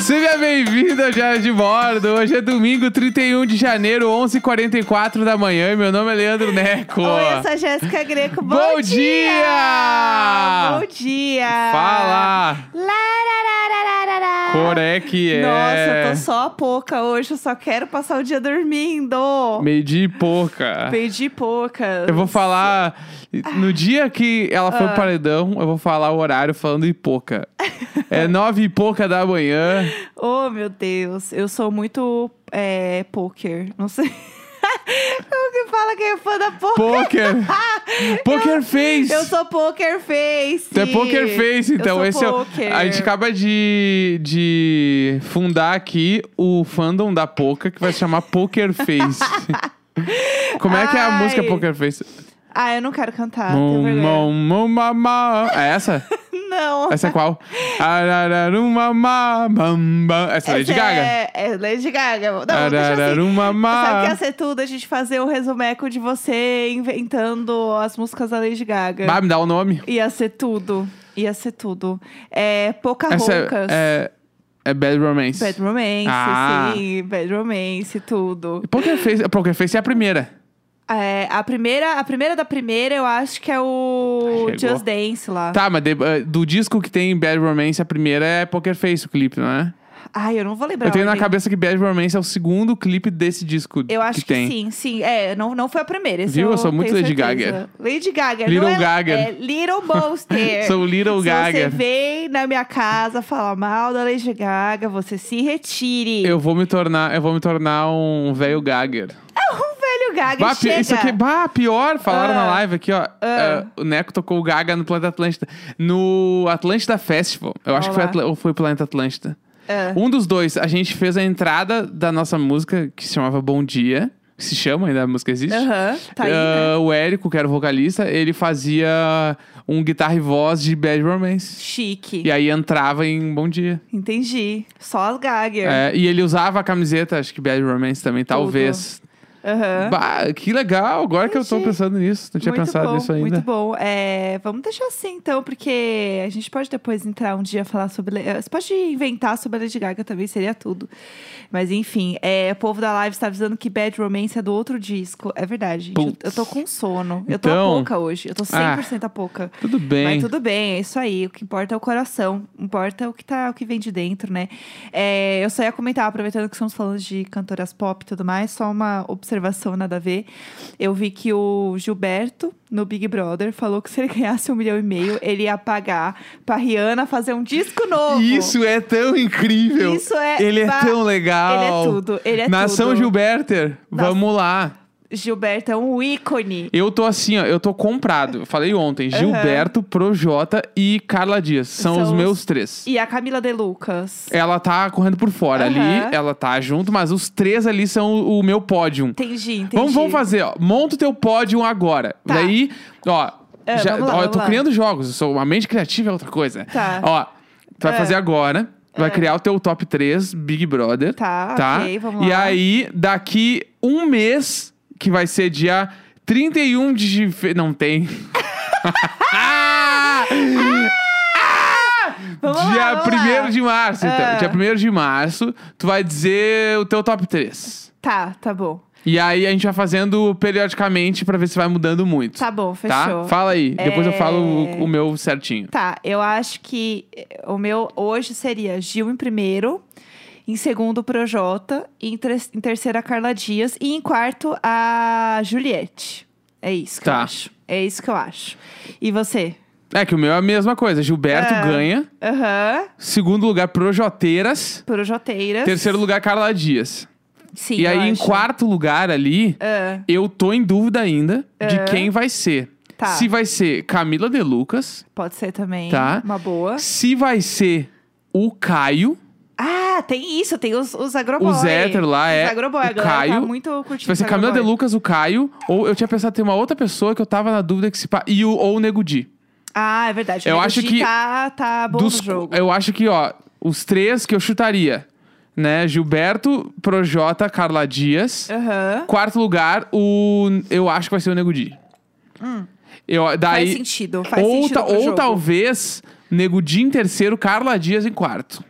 Seja bem-vindo ao Diário de Bordo. Hoje é domingo, 31 de janeiro, 11h44 da manhã. E meu nome é Leandro Neco. Oi, eu sou a Jéssica Greco. Bom, Bom dia! Bom dia! Fala! Larararararara. Cor é que é. Nossa, eu tô só a pouca hoje. Eu só quero passar o dia dormindo. Meio-dia e pouca. Perdi pouca. Eu vou falar. No dia que ela foi Ah. pro paredão, eu vou falar o horário falando e pouca. É nove e pouca da manhã. Oh, meu Deus. Eu sou muito é, poker. Não sei. Como que fala que é fã da poker? Poker! Poker Face! Eu sou poker face. Tu é Poker Face, então. eu Esse sou é o- poker. A gente acaba de, de fundar aqui o fandom da Poca, que vai se chamar Poker Face. Como é que é a Ai. música Poker Face? Ah, eu não quero cantar. vergonha. mum, mum, mamá. É essa? Não. Essa é qual? Arararumamá, bam, bam. Essa é Lady Essa Gaga? É, é Lady Gaga. Não, deixa assim. Arararumamá. Sabe o que ia ser tudo? A gente fazer o resumeco de você inventando as músicas da Lady Gaga. Bah, me dá o nome. Ia ser tudo. Ia ser tudo. É Essa Pocahontas. é, é, é Bad Romance. Bad Romance, Ah. sim. Bad Romance, tudo. Poker Face, Poker Face é a primeira. É, a, primeira, a primeira da primeira, eu acho que é o Chegou. Just Dance lá. Tá, mas de- eh, do disco que tem Bad Romance, a primeira é Poker Face, o clipe, não é? Ai, eu não vou lembrar. Eu tenho na cabeça que Bad Romance é o segundo clipe desse disco Eu acho que, tem. sim, sim. É, não, não foi a primeira. esse Viu? Eu sou tenho muito Lady. Gaga. Lady Gaga. Little é, Gaga. É Little Monster. Sou Little Se Gaga. você vem na minha casa falar mal da Lady Gaga, você se retire. Eu vou me tornar, eu vou me tornar um velho Gagger. Gaga Bah, chega. isso aqui, bah, pior, falaram Ah. na live aqui, ó. Ah. É, o Neco tocou o Gaga no Planeta Atlântida. No Atlântida Festival. Eu acho que foi, ou foi Planeta Atlântida. Ah. Um dos dois, a gente fez a entrada da nossa música, que se chamava Bom Dia. Que se chama, ainda a música existe. Aham, tá aí, Ah, né? O Érico, que era o vocalista, ele fazia um guitarra e voz de Bad Romance. Chique. E aí entrava em Bom Dia. Entendi. Só as Gagger. É, e ele usava a camiseta, acho que Bad Romance também, talvez. Aham. Bah, que legal, agora que eu tô pensando nisso. Não tinha Muito pensado bom, nisso ainda. Muito bom. É, vamos deixar assim, então, porque a gente pode depois entrar um dia falar sobre. eh, Você pode inventar sobre a Lady Gaga também, seria tudo. Mas enfim, é, o povo da live está avisando que Bad Romance é do outro disco. É verdade, gente. Eu, tô com sono. Eu tô Então- a pouca hoje. Eu tô 100% a pouca. Tudo bem. Mas tudo bem, é isso aí. O que importa é o coração. Importa o que, tá, o que vem de dentro, né? É, eu só ia comentar, aproveitando que estamos falando de cantoras pop e tudo mais, só uma observação nada a ver. Eu vi que o Gilberto, no Big Brother, falou que se ele ganhasse um milhão e meio, ele ia pagar pra Rihanna fazer um disco novo. Isso é tão incrível. Isso é Ele é ba- tão legal. Ele é tudo, ele é Nação tudo. Gilberter, vamos lá. Gilberto é um ícone. Eu tô assim, ó, eu tô comprado. Eu falei ontem, Gilberto, Projota e Carla Dias. São, São os os- meus três. E a Camila De Lucas. Ela tá correndo por fora Aham. ali, ela tá junto, mas os três ali são o, o meu pódio. Entendi, entendi. Vamos, vamos fazer, ó. Monta o teu pódio agora. Tá. Daí, ó. É, já- lá, ó, eu tô lá. criando jogos. Eu sou, a mente criativa é outra coisa. Tá. Ó, tu vai É. fazer agora. Vai É. criar o teu top 3 Big Brother. Tá, tá? ok, vamos E lá. aí, daqui um mês, que vai ser dia 31 de fe... Não tem. Vamos dia lá, vamos 1 lá. de março, então. Ah. Dia 1 de março, tu vai dizer o teu top 3. Tá, tá bom. E aí a gente vai fazendo periodicamente pra ver se vai mudando muito. Tá bom, Tá? fechou. Fala aí. Depois eu É. falo o, o meu certinho. Tá, eu acho que o meu hoje seria Gil em primeiro, em segundo Projota, em, ter- em terceiro a Carla Dias e em quarto a Juliette. É isso que eu Tá. acho. É isso que eu acho. E você? É que o meu é a mesma coisa. Gilberto É. ganha. Aham. Segundo lugar, Projoteiras. Projoteiras. Terceiro lugar, Carla Dias. Sim, e eu aí, em quarto lugar ali, Ah, eu tô em dúvida ainda de É. quem vai ser. Tá. Se vai ser Camila De Lucas, pode ser também. Tá. Uma boa. se vai ser o Caio, Ah, tem isso, tem os, os agroboy. Os héteros lá, é Os agroboy, o tá Caio. muito curtindo vai ser os Camila De. Lucas, o Caio, ou eu tinha pensado ter uma outra pessoa que eu tava na dúvida que se pa... e o, ou o Nego Di. Ah, é verdade. Eu O acho Nego que Di Tá, tá bom Dos- no jogo. Eu acho que, ó, os três que eu chutaria, né? Gilberto, Projota, Carla Dias. Aham. Quarto lugar, o. Eu acho que vai ser o Nego Di. Eu, daí, Faz sentido, faz ou, sentido ou jogo. talvez Nego Di em terceiro, Carla Dias em quarto.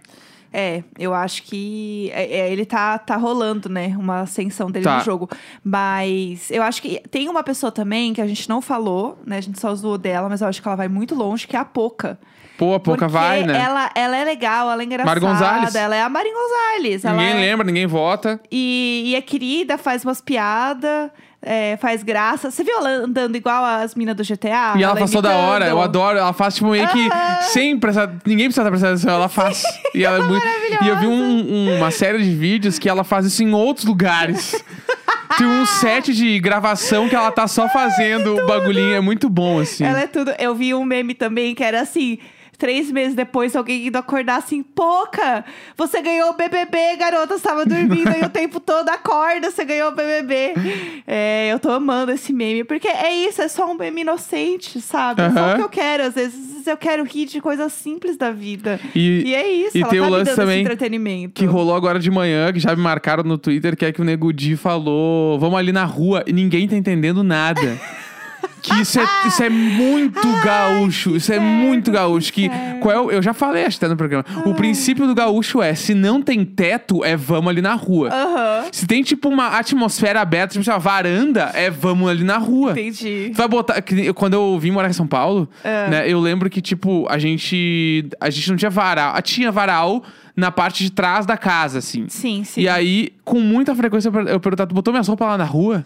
É, eu acho que é, é, ele tá, tá rolando, né? Uma ascensão dele Tá. no jogo. Mas eu acho que tem uma pessoa também que a gente não falou, né? A gente só zoou dela, mas eu acho que ela vai muito longe, que é a Poca. Pô, a Porque vai, né? Ela, ela é legal, ela é engraçada. Gonzalez. Ela é a Marin Gonzalez. Ninguém é- lembra, ninguém vota. E, e é querida, faz umas piadas, é, faz graça. Você viu ela andando igual as minas do GTA? E ela faz toda imitando? hora, eu adoro. Ela faz tipo meio que Aham. sem prestar. Ninguém precisa estar prestando atenção, ela faz. E ela é muito. E eu vi um- um- uma série de vídeos que ela faz isso em outros lugares. Tem um set de gravação que ela tá só fazendo o bagulhinho. É muito bom, assim. Ela é tudo. Eu vi um meme também que era assim. Três meses depois, alguém indo acordar assim, Poca, você ganhou o BBB, garota, estava dormindo aí o tempo todo, acorda, você ganhou o BBB. É, eu tô amando esse meme, porque é isso, é só um meme inocente, sabe? É só o que eu quero, às vezes eu quero rir de coisas simples da vida. E, E é isso, e ela tem tá o lance também esse entretenimento. que rolou agora de manhã, que já me marcaram no Twitter, que é que o Nego Di falou: vamos ali na rua e ninguém tá entendendo nada. Que isso é, isso é muito gaúcho. Isso é muito gaúcho. Que, qual é o- eu já falei acho até no programa. O princípio do gaúcho é: se não tem teto, é vamos ali na rua. Aham, Se tem tipo uma atmosfera aberta, tipo uma varanda, é vamos ali na rua. entendi. Tu vai botar. que nem- Quando eu vim morar em São Paulo, É. né? Eu lembro que, tipo, a gente. A gente não tinha varal. Ah, Tinha varal na parte de trás da casa, assim. Sim, sim. E aí, com muita frequência, eu per- eu perguntava, tu botou minhas roupas lá na rua?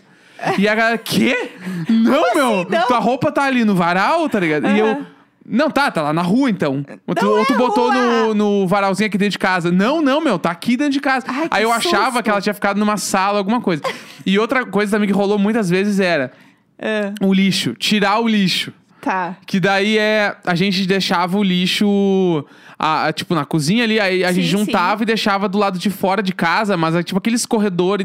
E a galera, quê? Não, meu! não? Tua roupa tá ali no varal, tá ligado? E eu. Não, tá, tá lá na rua então. Ou tu, Não ou tu é botou rua. no, no varalzinho aqui dentro de casa. Não, não, meu, tá aqui dentro de casa. Ai, que Aí eu achava susto. que ela tinha ficado numa sala, alguma coisa. E outra coisa também que rolou muitas vezes era Ah, o lixo, tirar o lixo. tá. Que daí é. A gente deixava o lixo. a- a- tipo, na cozinha ali, aí a Sim, gente juntava sim. e deixava do lado de fora de casa, mas é tipo aqueles corredor.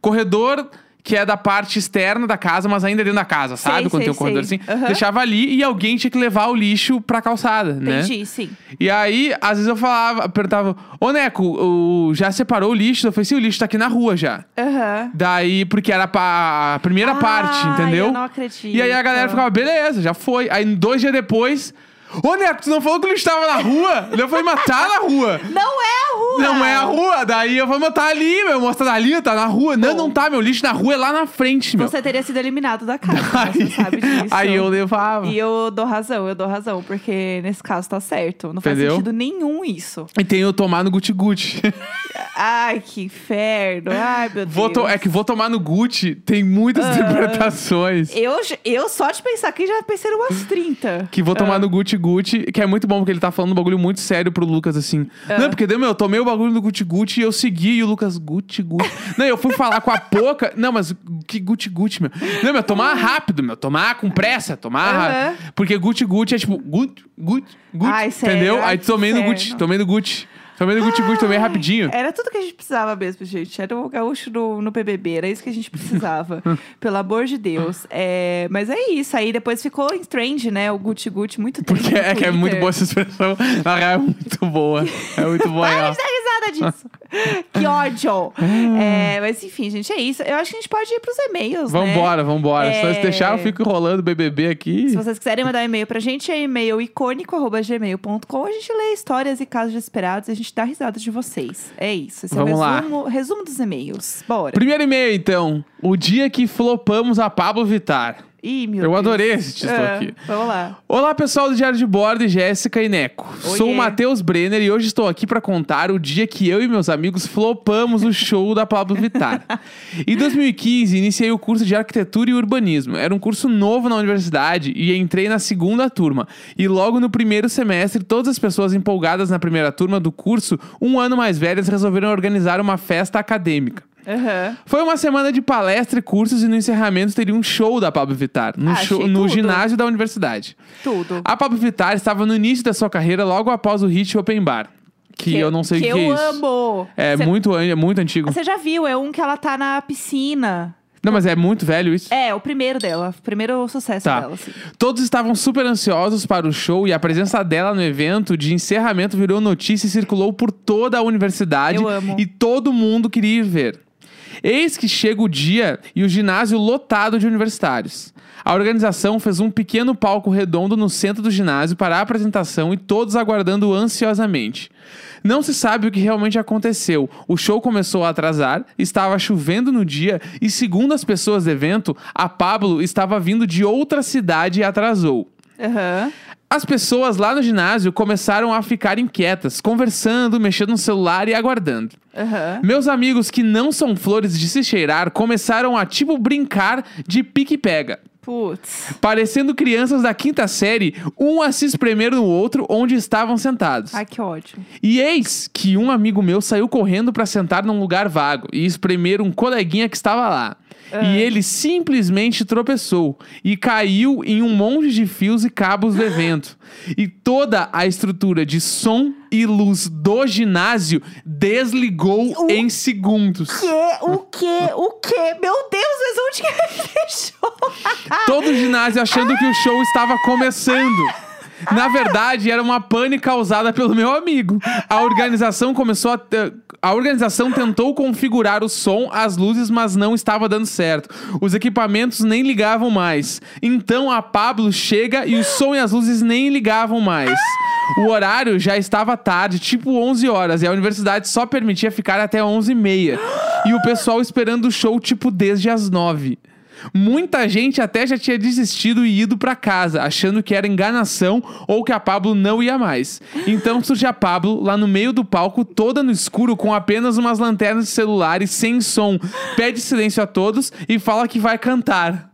Corredor que é da parte externa da casa, mas ainda dentro da casa, Sei, sabe? Quando sei, tem um corredor sei. assim. Aham. Deixava ali e alguém tinha que levar o lixo pra calçada, né? Entendi, sim. E aí, às vezes eu falava, perguntava, ô Neco, o, já separou o lixo? Eu falei, sim, o lixo tá aqui na rua já. Aham. Daí, porque era a primeira Ai, parte, entendeu? eu não acredito. E aí a galera ficava, beleza, já foi. Aí dois dias depois, ô Neco, tu não falou que o lixo tava na rua? falei, mas tá na rua. Não é a rua! Não é a rua. Daí eu mas tá ali, meu. Mostra ali, tá na rua. Não, Bom. não tá, meu. Lixo na rua é lá na frente, meu. Você teria sido eliminado da casa, você sabe disso. aí eu levava. E eu dou razão, eu dou razão, porque nesse caso tá certo. Não faz Entendeu? sentido nenhum isso. E tem eu tomar no guti-guti. Ai, que inferno. Ai, meu Vou Deus. to- É que vou tomar no Gucci tem muitas Ah. interpretações. Eu, j- eu só de pensar aqui já pensei em umas 30. Que vou tomar Ah. no Gucci Gucci, que é muito bom, porque ele tá falando um bagulho muito sério pro Lucas, assim. Não, porque, meu, eu tomei o bagulho do Gucci Gucci e eu segui, e o Lucas, Gucci Gucci. não, eu fui falar com a Poca. Não, mas que Gucci Gucci, meu? Não, meu, tomar rápido, meu. Tomar com pressa, tomar. Ra- Porque Gucci Gucci é tipo, Gucci, Gucci, Gucci. Ai, sério? entendeu? Ai, Aí tomei no. Gucci, tomei no Gucci. Tomei no Gucci Gucci, tomei rapidinho. Era tudo que a gente precisava mesmo, gente. Era o gaúcho no, no BBB, era isso que a gente precisava. Pelo amor de Deus. É, mas é isso, aí depois ficou em trend, né? O Gucci Gucci, muito tempo. Porque é que é muito boa essa expressão. Na real, é muito boa. É muito boa, Para risada disso. que ódio. É, mas enfim, gente, é isso. Eu acho que a gente pode ir pros e-mails, né? Vambora, vambora. Se nós É. deixar, eu fico enrolando o BBB aqui. Se vocês quiserem mandar um e-mail pra gente, é e-mail icônico.gmail.com. A gente lê histórias e casos desesperados e a gente dá risada de vocês. É isso. Esse Vamos é o lá. resumo, resumo dos e-mails. Bora. Primeiro e-mail, então. O dia que flopamos a Pablo Vittar. Ih, meu Eu Deus. adorei esse título Ah, aqui. Vamos lá. Olá, pessoal do Diário de Bordo, Jéssica e Neco. Oiê. Sou o Matheus Brenner e hoje estou aqui para contar o dia que eu e meus amigos flopamos o show da Pablo Vittar. em 2015, iniciei o curso de Arquitetura e Urbanismo. Era um curso novo na universidade e entrei na segunda turma. E logo no primeiro semestre, todas as pessoas empolgadas na primeira turma do curso, um ano mais velhas, resolveram organizar uma festa acadêmica. Aham. Foi uma semana de palestra e cursos e no encerramento teria um show da Pablo Vittar no, Ah, show- no tudo. ginásio da universidade. Tudo. A Pablo Vittar estava no início da sua carreira logo após o hit Open Bar, que, eu não sei que o que é eu isso. amo. É Cê- muito, é muito antigo. Você já viu, é um que ela tá na piscina. Não, mas é muito velho isso. É, o primeiro dela. O primeiro sucesso Tá. dela, assim. Todos estavam super ansiosos para o show e a presença dela no evento de encerramento virou notícia e circulou por toda a universidade Eu amo. e todo mundo queria ir ver. Eis que chega o dia e o ginásio lotado de universitários. A organização fez um pequeno palco redondo no centro do ginásio para a apresentação e todos aguardando ansiosamente. Não se sabe o que realmente aconteceu. O show começou a atrasar, estava chovendo no dia e, segundo as pessoas do evento, a Pablo estava vindo de outra cidade e atrasou. Aham. As pessoas lá no ginásio começaram a ficar inquietas, conversando, mexendo no celular e aguardando. Aham. Meus amigos que não são flores de se cheirar começaram a tipo brincar de pique-pega. Putz. Parecendo crianças da quinta série, um a se espremer no outro onde estavam sentados. Ai, que ódio. E eis que um amigo meu saiu correndo para sentar num lugar vago e espremer um coleguinha que estava lá. E ele simplesmente tropeçou e caiu em um monte de fios e cabos do evento. E toda a estrutura de som e luz do ginásio desligou O- em segundos. Que? O que? O que? Meu Deus, mas onde que ele deixou? Todo o ginásio achando que o show estava começando. Na verdade, era uma pane causada pelo meu amigo. A organização começou a. A organização tentou configurar o som, as luzes, mas não estava dando certo. Os equipamentos nem ligavam mais. Então a Pablo chega e o som e as luzes nem ligavam mais. O horário já estava tarde, tipo 11 horas, e a universidade só permitia ficar até 11 e meia. E o pessoal esperando o show, tipo, desde as 9. Muita gente até já tinha desistido e ido pra casa, achando que era enganação ou que a Pablo não ia mais. Então surge a Pablo lá no meio do palco, toda no escuro, com apenas umas lanternas de celulares sem som. Pede silêncio a todos e fala que vai cantar.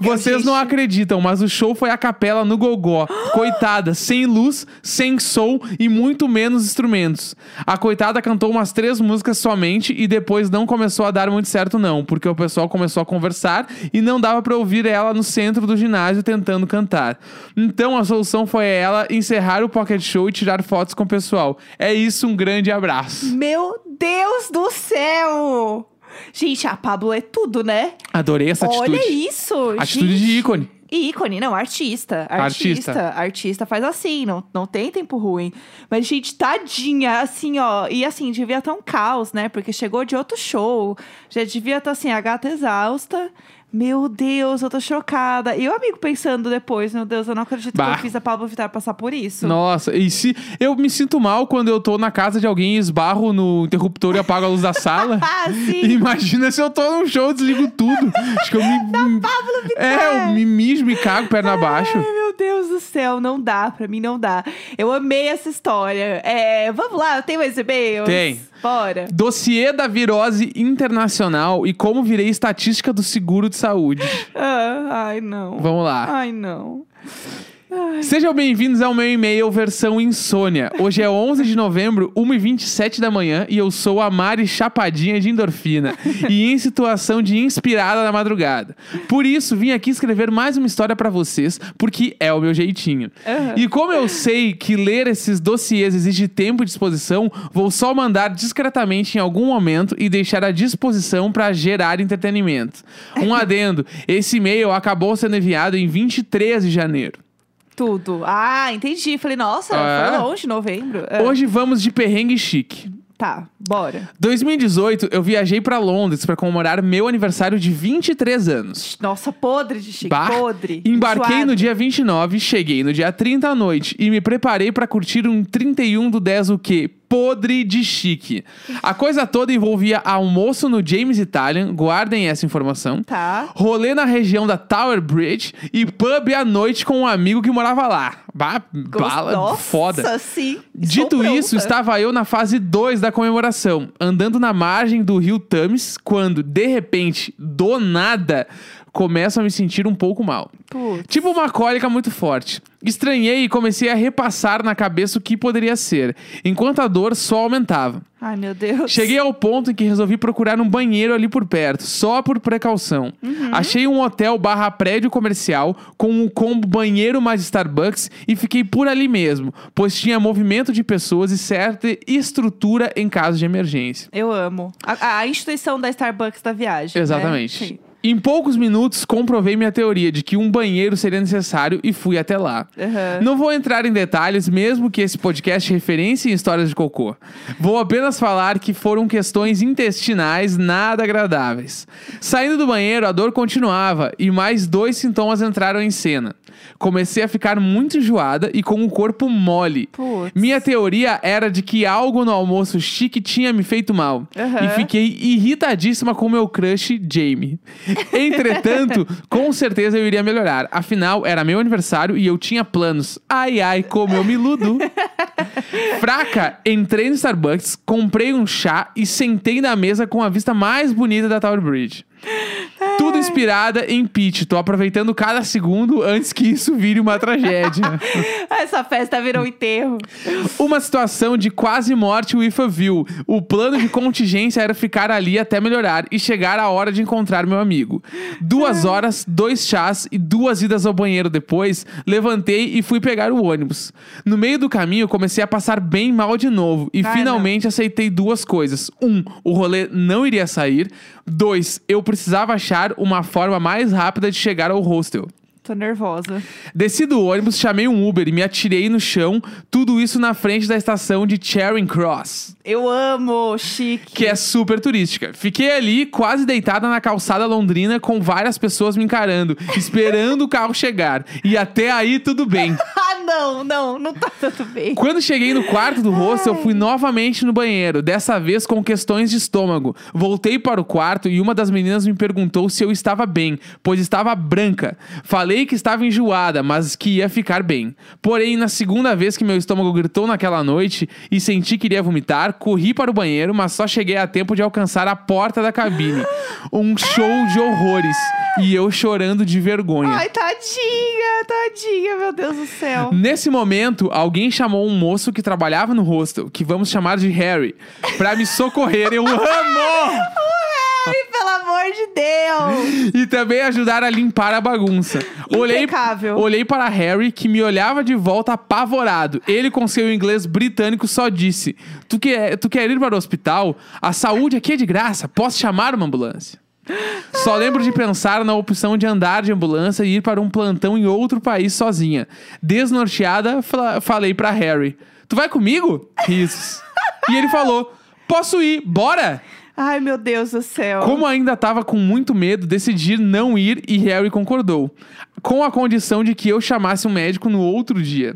Vocês não acreditam, mas o show foi a capela no gogó. Coitada, sem luz, sem som e muito menos instrumentos. A coitada cantou umas três músicas somente e depois não começou a dar muito certo não, porque o pessoal começou a conversar e não dava pra ouvir ela no centro do ginásio tentando cantar. Então a solução foi ela encerrar o pocket show e tirar fotos com o pessoal. É isso, um grande abraço. Meu Deus do céu! Gente, a Pablo é tudo, né? Adorei essa atitude. Olha isso! Atitude gente. de ícone. Ícone, não, artista. Artista. Artista. Artista faz assim, não, não tem tempo ruim. Mas, gente, tadinha, assim, ó. E assim, devia estar um caos, né? Porque chegou de outro show. Já devia estar assim, a gata exausta. Meu Deus, eu tô chocada. E o amigo pensando depois, meu Deus, eu não acredito que Bah. eu fiz a Pablo Vittar passar por isso. Nossa, e se eu me sinto mal quando eu tô na casa de alguém e esbarro no interruptor e apago a luz da sala. Ah, sim. Imagina se eu tô num show, eu desligo tudo. Acho que eu me. Pablo Vittar. É, eu me mijo, me cago perna abaixo. Ai, meu Deus do céu, não dá, pra mim não dá. Eu amei essa história. É, vamos lá, tem mais e-mails? Tem. Bora. Dossiê da virose internacional e como virei estatística do seguro de saúde. Ah, ai, não. Vamos lá. Ai, não. Sejam bem-vindos ao meu e-mail versão insônia. Hoje é 11 de novembro, 1h27 da manhã e eu sou a Mari chapadinha de endorfina e em situação de inspirada na madrugada. Por isso, vim aqui escrever mais uma história pra vocês, porque é o meu jeitinho. Aham. E como eu sei que ler esses dossiês exige tempo e disposição, vou só mandar discretamente em algum momento e deixar à disposição pra gerar entretenimento. Um adendo, esse e-mail acabou sendo enviado em 23 de janeiro. Tudo. Ah, entendi. Falei, nossa, É. foi longe, novembro. É. Hoje vamos de perrengue chique. Tá, bora. 2018, eu viajei pra Londres pra comemorar meu aniversário de 23 anos. Nossa, podre de chique, Bah, podre. Embarquei enjoado. no dia 29, cheguei no dia 30 à noite e me preparei pra curtir um 31 do 10 o quê? Podre de chique. A coisa toda envolvia almoço no James Italian, guardem essa informação. Tá. Rolê na região da Tower Bridge e pub à noite com um amigo que morava lá. Bah, bala Nossa, foda. sim. Dito isso, pronta. estava eu na fase 2 da comemoração, andando na margem do rio Thames, quando, de repente, do nada, começo a me sentir um pouco mal. Putz. Tipo uma cólica muito forte. Estranhei e comecei a repassar na cabeça o que poderia ser, enquanto a dor só aumentava. Ai, meu Deus. Cheguei ao ponto em que resolvi procurar um banheiro ali por perto, só por precaução. Achei um hotel barra prédio comercial com um combo banheiro mais Starbucks e fiquei por ali mesmo, pois tinha movimento de pessoas e certa estrutura em caso de emergência. Eu amo. A, a instituição da Starbucks da viagem. né? Exatamente. Sim. Em poucos minutos, comprovei minha teoria de que um banheiro seria necessário e fui até lá. Aham. Não vou entrar em detalhes, mesmo que esse podcast referencie histórias de cocô. Vou apenas falar que foram questões intestinais nada agradáveis. Saindo do banheiro, a dor continuava e mais dois sintomas entraram em cena. Comecei a ficar muito enjoada e com o corpo mole. Putz. Minha teoria era de que algo no almoço chique tinha me feito mal. Aham. E fiquei irritadíssima com meu crush, Jamie. Entretanto, com certeza eu iria melhorar. Afinal, era meu aniversário e eu tinha planos. Ai, ai, como eu me iludo. Fraca, entrei no Starbucks, comprei um chá e sentei na mesa com a vista mais bonita da Tower Bridge. Tudo inspirada em Peach. Tô aproveitando cada segundo antes que isso vire uma tragédia. Essa festa virou enterro. Uma situação de quase morte with a view. O plano de contingência era ficar ali até melhorar e chegar a hora de encontrar meu amigo. Duas horas, dois chás e duas idas ao banheiro depois, levantei e fui pegar o ônibus. No meio do caminho, comecei a passar bem mal de novo e Ai, finalmente aceitei duas coisas. Um, o rolê não iria sair. Dois, eu precisava achar uma forma mais rápida de chegar ao hostel. Tô nervosa. Desci do ônibus, chamei um Uber e me atirei no chão, tudo isso na frente da estação de Charing Cross, Eu amo, chique. que é super turística. Fiquei ali, quase deitada na calçada londrina, com várias pessoas me encarando, esperando o carro chegar. E até aí tudo bem. Ah, não, não, não tá tudo bem. Quando cheguei no quarto do hostel, fui novamente no banheiro, dessa vez com questões de estômago. Voltei para o quarto e uma das meninas me perguntou se eu estava bem, pois estava branca. Falei que estava enjoada, mas que ia ficar bem. Porém, na segunda vez que meu estômago gritou naquela noite e senti que iria vomitar, corri para o banheiro, mas só cheguei a tempo de alcançar a porta da cabine. Um show de horrores. E eu chorando de vergonha. Ai, tadinha, tadinha, meu Deus do céu. Nesse momento, alguém chamou um moço que trabalhava no hostel, que vamos chamar de Harry, pra me socorrer. Eu amo! Amor de Deus. E também ajudar a limpar a bagunça. Olhei, Impecável. olhei para Harry, que me olhava de volta apavorado. Ele, com seu inglês britânico, só disse: Tu quer, tu quer ir para o hospital? A saúde aqui é de graça. Posso chamar uma ambulância? Só lembro de pensar na opção de andar de ambulância e ir para um plantão em outro país sozinha. Desnorteada, fala- falei para Harry: Tu vai comigo? Risos. E ele falou: Posso ir, bora! Ai, meu Deus do céu. Como ainda estava com muito medo, decidi não ir e Harry concordou. Com a condição de que eu chamasse um médico no outro dia.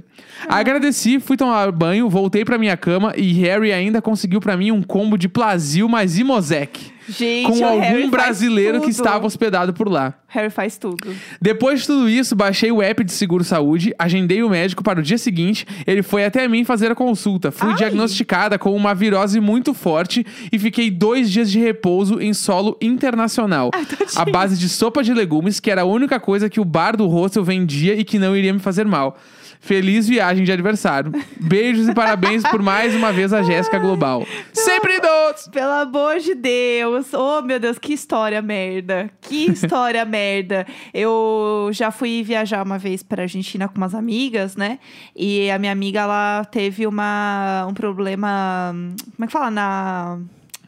Agradeci, fui tomar banho, voltei pra minha cama e Harry ainda conseguiu pra mim um combo de Plasil mais Imosec. Gente, Com Harry algum faz brasileiro que estava hospedado por lá. Harry faz tudo. Depois de tudo isso, baixei o app de seguro saúde, agendei o médico para o dia seguinte. Ele foi até mim fazer a consulta. Fui Ai. diagnosticada com uma virose muito forte e fiquei dois dias de repouso em solo internacional. a base de sopa de legumes, que era a única coisa que o bar do hostel vendia e que não iria me fazer mal. Feliz viagem de aniversário. Beijos e parabéns por mais uma vez a Jéssica Global. Sempre doce! Pelo amor de Deus. Oh, meu Deus, que história merda. Que história merda. Eu já fui viajar uma vez pra Argentina com umas amigas, né? E a minha amiga, ela teve uma, um problema. Como é que fala? Na.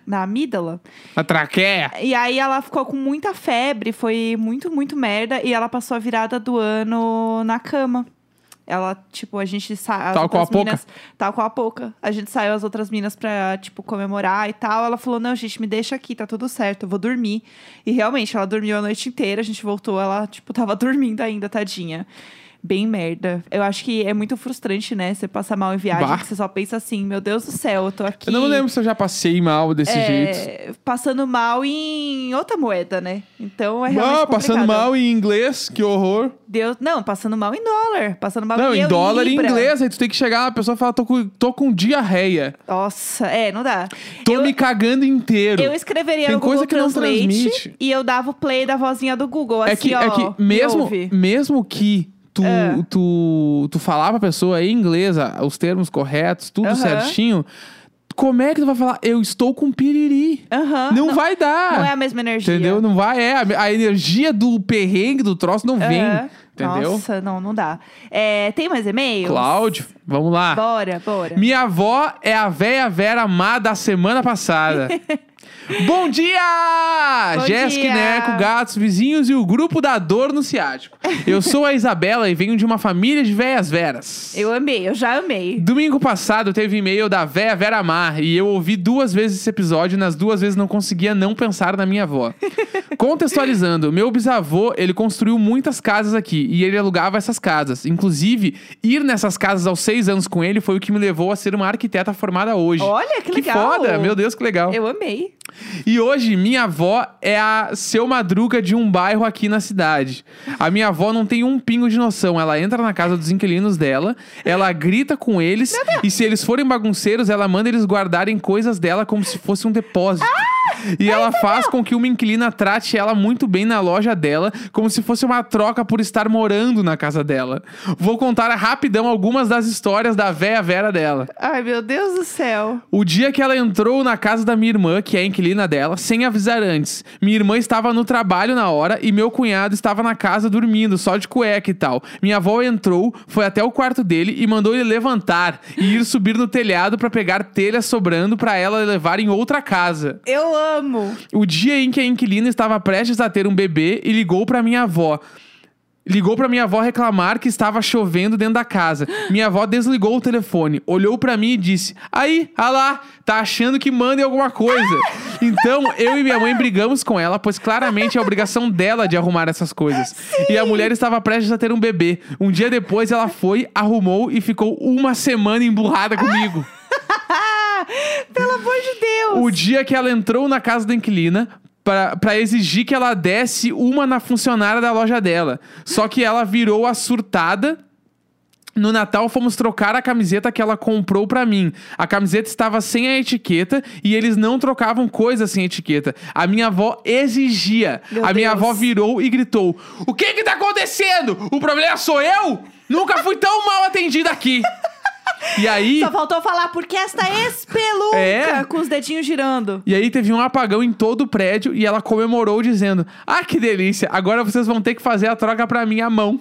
Na amígdala. A traqueia. E aí ela ficou com muita febre, foi muito, muito merda. E ela passou a virada do ano na cama. Ela, tipo, a gente saiu. Tal qual a Poca? Tal qual a pouca. A gente saiu as outras minas pra, tipo, comemorar e tal. Ela falou: não, gente, me deixa aqui, tá tudo certo, eu vou dormir. E realmente, ela dormiu a noite inteira, a gente voltou, ela, tipo, tava dormindo ainda, tadinha. Bem merda. Eu acho que é muito frustrante, né? Você passa mal em viagem, Bah. que você só pensa assim, meu Deus do céu, eu tô aqui. Eu não lembro se eu já passei mal desse jeito. É, passando mal em outra moeda, né? Então é realmente Ah, passando mal em inglês, que horror. Deus, não, passando mal em dólar, passando mal Não, em em dólar e em inglês. Aí tu tem que chegar, a pessoa fala, tô com, tô com diarreia. Nossa, é, não dá. Tô eu, me cagando inteiro. eu escreveria Tem no Google coisa que não Translate transmite. e eu dava o play da vozinha do Google, é assim, que, ó. é que me mesmo, ouve. mesmo que tu, É. tu, tu falar pra pessoa em inglês os termos corretos, tudo Aham. certinho, como é que tu vai falar, eu estou com piriri? Aham, não, vai dar. não é a mesma energia. Entendeu? Não vai, é. A, a energia do perrengue do troço não vem. É. Entendeu? Nossa, não, não dá. É, tem mais e-mails? Cláudio, vamos lá. Bora, bora. Minha avó é a véia Vera má da semana passada. Bom dia! Bom Jéssica, dia! Neco, gatos, vizinhos e o grupo da dor no ciático. Eu sou a Isabela e venho de uma família de véias veras. Eu amei, eu já amei. Domingo passado teve e-mail da véia Vera Mar e eu ouvi duas vezes esse episódio e nas duas vezes não conseguia não pensar na minha avó. Contextualizando, meu bisavô, ele construiu muitas casas aqui e ele alugava essas casas. Inclusive, ir nessas casas aos seis anos com ele foi o que me levou a ser uma arquiteta formada hoje. Olha, que legal. foda! Meu Deus, que legal. Eu amei. E hoje, minha avó é a seu madruga de um bairro aqui na cidade. A minha avó não tem um pingo de noção. Ela entra na casa dos inquilinos dela, ela grita com eles, e se eles forem bagunceiros, ela manda eles guardarem coisas dela como se fosse um depósito. E ela faz com que uma inquilina trate ela muito bem na loja dela, como se fosse uma troca por estar morando na casa dela. Vou contar rapidão algumas das histórias da véia Vera dela. Ai, meu Deus do céu. O dia que ela entrou na casa da minha irmã, que é a inquilina dela, sem avisar antes. Minha irmã estava no trabalho na hora e meu cunhado estava na casa dormindo, só de cueca e tal. Minha avó entrou, foi até o quarto dele e mandou ele levantar e ir subir no telhado para pegar telha sobrando para ela levar em outra casa. Eu amo. O dia em que a inquilina estava prestes a ter um bebê e ligou para minha avó. Ligou pra minha avó reclamar que estava chovendo dentro da casa. Minha avó desligou o telefone, olhou pra mim e disse: Aí, ah lá, tá achando que mandem alguma coisa. Então, eu e minha mãe brigamos com ela, pois claramente é a obrigação dela de arrumar essas coisas. E a mulher estava prestes a ter um bebê. Um dia depois, ela foi, arrumou e ficou uma semana emburrada comigo. Pelo amor de Deus. O dia que ela entrou na casa da inquilina pra pra exigir que ela desse uma na funcionária da loja dela. Só que ela virou a surtada. No Natal fomos trocar a camiseta que ela comprou pra mim. A camiseta estava sem a etiqueta e eles não trocavam coisas sem etiqueta. A minha avó exigia. Meu a minha Deus. avó virou e gritou: "O que que tá acontecendo? O problema sou eu? Nunca fui tão mal atendida aqui." E aí Só faltou falar porque esta espeluca É. com os dedinhos girando. E aí teve um apagão em todo o prédio e ela comemorou dizendo: Ah, que delícia! Agora vocês vão ter que fazer a troca pra minha mão.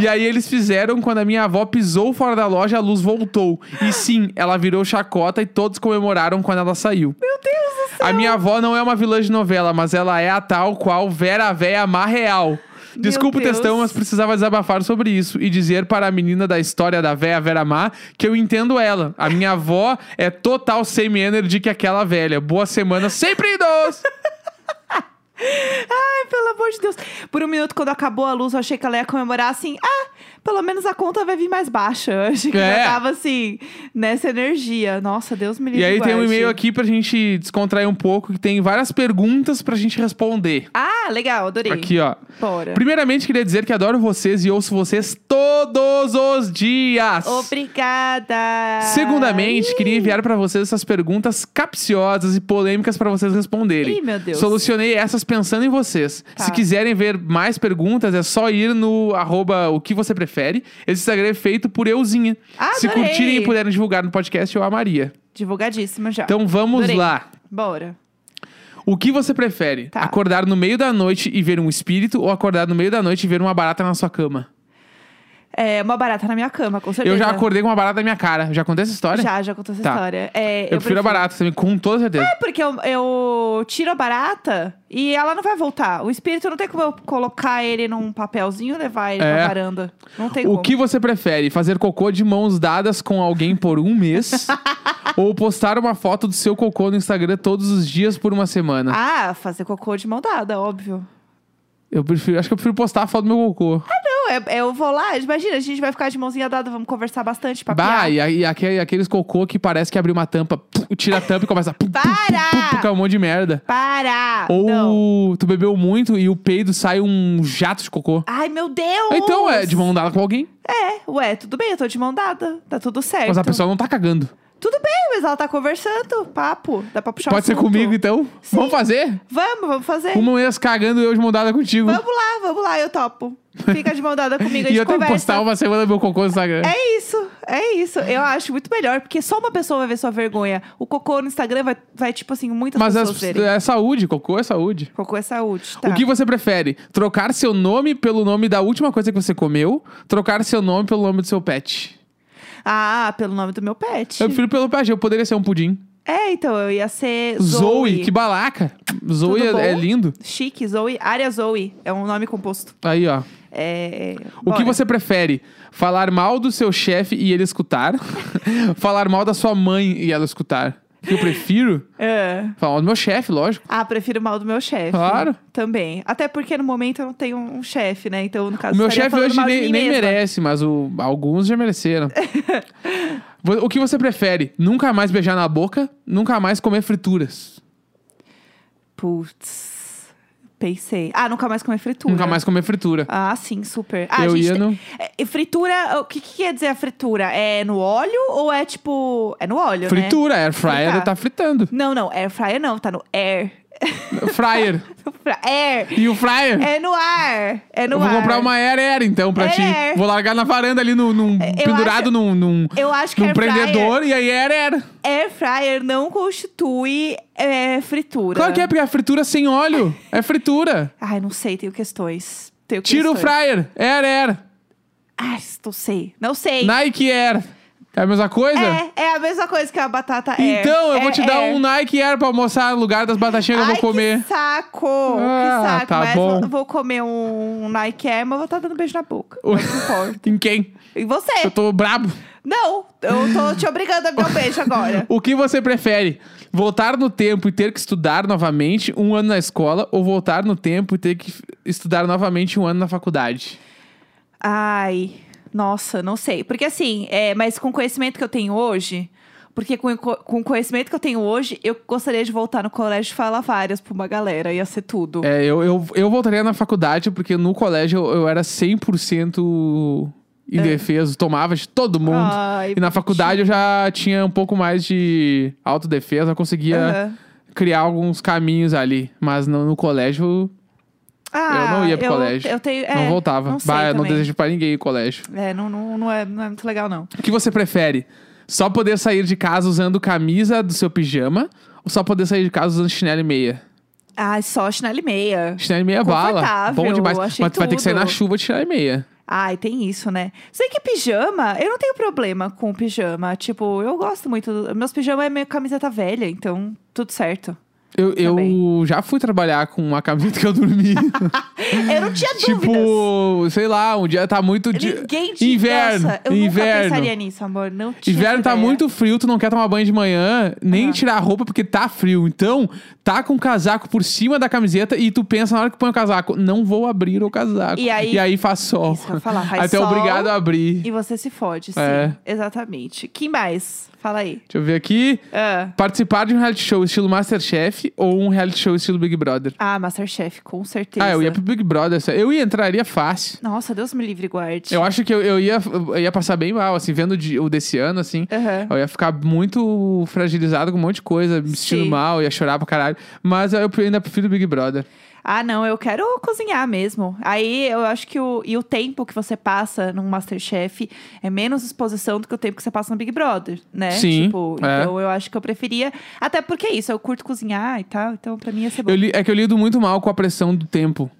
E aí eles fizeram, quando a minha avó pisou fora da loja, a luz voltou. E sim, ela virou chacota e todos comemoraram quando ela saiu. Meu Deus do céu. A minha avó não é uma vilã de novela, mas ela é a tal qual Vera Véia Má Real. Desculpa o textão, mas precisava desabafar sobre isso e dizer para a menina da história da véia Vera Má que eu entendo ela. A minha avó é total same energy que aquela velha. Boa semana, sempre idoso! Ai, pelo amor de Deus. Por um minuto, quando acabou a luz, eu achei que ela ia comemorar assim. Ah, pelo menos a conta vai vir mais baixa. Eu achei que É. já tava assim, nessa energia. Nossa, Deus me livre. E aí tem um e-mail aqui pra gente descontrair um pouco, que tem várias perguntas pra gente responder. Ah, legal, adorei. Aqui, ó. Bora. Primeiramente, queria dizer que adoro vocês e ouço vocês todos os dias. Obrigada. Segundamente, queria enviar pra vocês essas perguntas capciosas e polêmicas pra vocês responderem. Ih, meu Deus. Solucionei essas pensando em vocês. Tá. Se quiserem ver mais perguntas, é só ir no arroba o que você prefere. Esse Instagram é feito por euzinha. Ah, Se adorei. curtirem e puderem divulgar no podcast, eu amaria. Divulgadíssima já. Então vamos Adorei. lá. Bora. O que você prefere? Tá. Acordar no meio da noite e ver um espírito ou acordar no meio da noite e ver uma barata na sua cama? É, uma barata na minha cama, com certeza. Eu já acordei com uma barata na minha cara. Já contei essa história? Já, já contou essa Tá. história. É, Eu, prefiro a barata também, com toda certeza. É porque eu, eu tiro a barata e ela não vai voltar. O espírito não tem como eu colocar ele num papelzinho e levar ele É. pra varanda. Não tem O como. que você prefere? Fazer cocô de mãos dadas com alguém por um mês? ou postar uma foto do seu cocô no Instagram todos os dias por uma semana? Ah, fazer cocô de mão dada, óbvio. Eu prefiro, acho que eu prefiro postar a foto do meu cocô. Não, é, é- eu vou lá, imagina, a gente vai ficar de mãozinha dada, vamos conversar bastante, papiar. Bah, e, aquele- aqueles cocô que parece que abriu uma tampa, tira a tampa e começa a pum, pum, Para! pum, pum, com um monte de merda. Para! Ou Não. tu bebeu muito e o peido sai um jato de cocô. Ai, meu Deus! Então é de mão dada com alguém, É, ué, tudo bem, eu tô de mão dada, tá tudo certo. mas a pessoa não tá cagando. Tudo bem, mas ela tá conversando, papo, dá pra puxar Pode ser assunto. comigo então? Vamos fazer? Vamos, vamos fazer. Uma mês cagando e eu de mão dada contigo. Vamos lá, vamos lá, eu topo. Fica de mão dada comigo, a e gente eu tenho que conversa. postar uma semana meu cocô no Instagram. É isso, é isso. Eu acho muito melhor, porque só uma pessoa vai ver sua vergonha. O cocô no Instagram vai, vai tipo assim, muitas Mas pessoas é, verem. é saúde, cocô é saúde. Cocô é saúde, tá? O que você prefere? Trocar seu nome pelo nome da última coisa que você comeu? Trocar seu nome pelo nome do seu pet? Ah, pelo nome do meu pet. Eu prefiro pelo pet, eu poderia ser um pudim. É, então, eu ia ser Zoe, Zoe. que balaca. Zoe Tudo é, é bom? lindo. Chique, Zoe. Área Zoe. É um nome composto. Aí, ó. É... O que você prefere? Falar mal do seu chefe e ele escutar? Falar mal da sua mãe e ela escutar? Que eu prefiro? É. Falar mal do meu chefe, lógico. Ah, prefiro mal do meu chefe. Claro. Também. Até porque no momento eu não tenho um chefe, né? Então, no caso, O meu chefe hoje nem, nem merece, mas o- alguns já mereceram. O que você prefere? Nunca mais beijar na boca? Nunca mais comer frituras? Putz. Pensei. Ah, nunca mais comer fritura. Nunca mais comer fritura. Ah, sim, super. Ah, eu gente, ia tem- no... é, fritura, o que, que quer dizer a fritura? É no óleo ou é tipo. É no óleo, né? Fritura, air fryer Fritar. tá fritando. Não, não, air fryer não, tá no air. Fryer. Air. E o fryer? É no ar. É no eu vou ar. comprar uma Air Air, então, pra Air ti. Air. Vou largar na varanda ali, no, num, eu pendurado acho- num, num, Eu acho que num prendedor, e aí Air Air. fryer, air fryer não constitui é, fritura. Claro que é, porque é fritura sem óleo. É fritura. Ai, não sei, tenho questões. Tenho Tira o questões. fryer. Air Air. Ai, não sei. Não sei. Nike Air. É a mesma coisa? É, é a mesma coisa que a batata air. Então, eu vou É te dar air. um Nike Air pra almoçar no lugar das batatinhas que eu Ai, vou comer. que saco! Ah, que saco. tá mas bom. vou- vou comer um Nike Air, mas vou estar dando beijo na boca. Não importa. Em quem? E você? Eu tô brabo. Não, eu tô te obrigando a me dar um beijo agora. O que você prefere? Voltar no tempo e ter que estudar novamente um ano na escola ou voltar no tempo e ter que estudar novamente um ano na faculdade? Ai, nossa, não sei. Porque assim, é, mas com o conhecimento que eu tenho hoje, porque com, com o conhecimento que eu tenho hoje, eu gostaria de voltar no colégio e falar várias pra uma galera, ia ser tudo. É, eu, eu, eu voltaria na faculdade porque no colégio eu, eu era 100% indefeso, tomava de todo mundo. Ai, e na faculdade eu já tinha um pouco mais de autodefesa, eu conseguia Aham. criar alguns caminhos ali. Mas no, no colégio Ah, não ia pro eu, colégio. Eu tenho, não é, voltava. Não bah, eu não desejo pra ninguém o colégio. É, não, não, não, é, não é muito legal, não. O que você prefere? Só poder sair de casa usando camisa do seu pijama ou só poder sair de casa usando chinelo e meia? Ai, só chinelo e meia. Chinelo e meia bala. Confortável, Bom demais. Mas vai ter que sair na chuva de chinelo e meia. Ai, tem isso, né? Sei que pijama, eu não tenho problema com pijama. Tipo, eu gosto muito. Do... Meus pijamas é minha camiseta velha, então tudo certo. Eu, eu já fui trabalhar com uma camiseta que eu dormi. Eu não tinha dúvidas. tipo, sei lá, um dia tá muito. Ninguém tinha. Inverno. Nossa, eu inverno. nunca pensaria nisso, amor. Não tinha Inverno tá ideia. muito frio, tu não quer tomar banho de manhã, nem tirar a roupa porque tá frio. Então, tá com o casaco por cima da camiseta e tu pensa na hora que põe o casaco, não vou abrir o casaco. E aí- faz sol. Isso, eu ia falar, faz aí tu é sol obrigado a abrir. E você se fode, sim. É. Exatamente. Que mais? Fala aí. Deixa eu ver aqui. Ah, Participar de um reality show estilo Masterchef ou um reality show estilo Big Brother? ah, Masterchef, com certeza. Ah, eu ia pro Big Brother. Eu ia entraria fácil. Nossa, Deus me livre guarde. Eu acho que eu, eu ia, eu ia passar bem mal, assim, vendo de- o desse ano, assim. Aham. Eu ia ficar muito fragilizado com um monte de coisa, me sentindo Sim. mal, ia chorar pra caralho. Mas eu ainda prefiro o Big Brother. Ah, não, eu quero cozinhar mesmo. Aí eu acho que o, e o tempo que você passa num Masterchef é menos exposição do que o tempo que você passa no Big Brother, né? Sim, Tipo, é. então eu acho que eu preferia. Até porque é isso, eu curto cozinhar e tal, então pra mim ia ser bom. Li- é que eu lido muito mal com a pressão do tempo.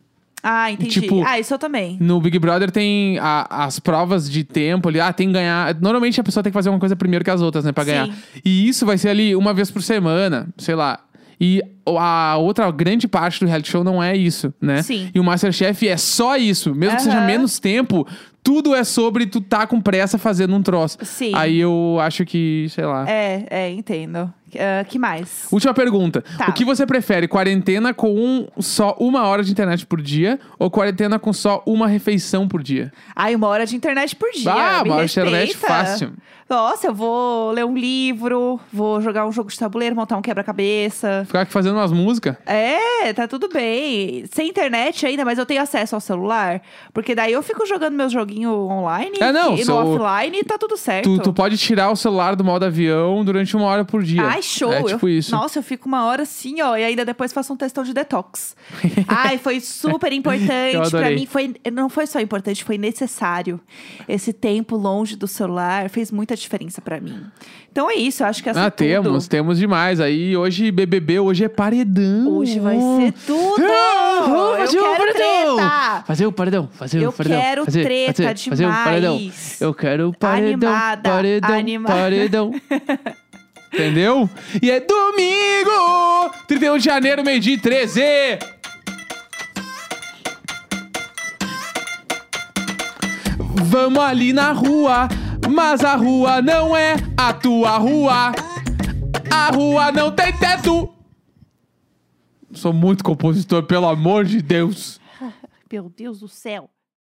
Ah, entendi. tipo, ah, isso eu também. No Big Brother tem a- as provas de tempo ali. Ah, tem que ganhar. Normalmente a pessoa tem que fazer uma coisa primeiro que as outras, né? Pra Sim. ganhar. E isso vai ser ali uma vez por semana, sei lá. E a outra grande parte do reality show não é isso, né? Sim. E o Masterchef é só isso. Mesmo que seja menos tempo, tudo é sobre tu tá com pressa fazendo um troço. Sim. Aí eu acho que, sei lá. É, é, entendo. Ah, que mais? Última pergunta. Tá. O que você prefere? Quarentena com um- só uma hora de internet por dia ou quarentena com só uma refeição por dia? Ai, uma hora de internet por dia. Ah, uma hora de internet fácil. Nossa, eu vou ler um livro, vou jogar um jogo de tabuleiro, montar um quebra-cabeça. Ficar aqui fazendo umas músicas? É, tá tudo bem. Sem internet ainda, mas eu tenho acesso ao celular. Porque daí eu fico jogando meu joguinho online É, não, e no offline tá tudo certo. Tu, tu pode tirar o celular do modo avião durante uma hora por dia. Ai, show! É tipo eu, isso. Nossa, eu fico uma hora assim, ó, e ainda depois faço um testão de detox. Ai, foi super Eu importante. pra adorei. mim, foi, não foi só importante, foi necessário. Esse tempo longe do celular fez muita diferença pra mim. Então é isso, eu acho que essa Ah, temos, temos demais. Aí hoje BBB, hoje é paredão. Hoje vai ser tudo! Ah, eu fazer o quero paredão. treta! Fazer o paredão, fazer Eu o paredão. quero fazer, treta fazer, fazer o paredão. demais. Eu quero paredão, Animada, paredão, paredão. Entendeu? E é domingo, 31 de janeiro, meio-dia e 13. Vamos ali na rua, mas a rua não é a tua rua. A rua não tem teto. Sou muito compositor, pelo amor de Deus. Meu Deus do céu.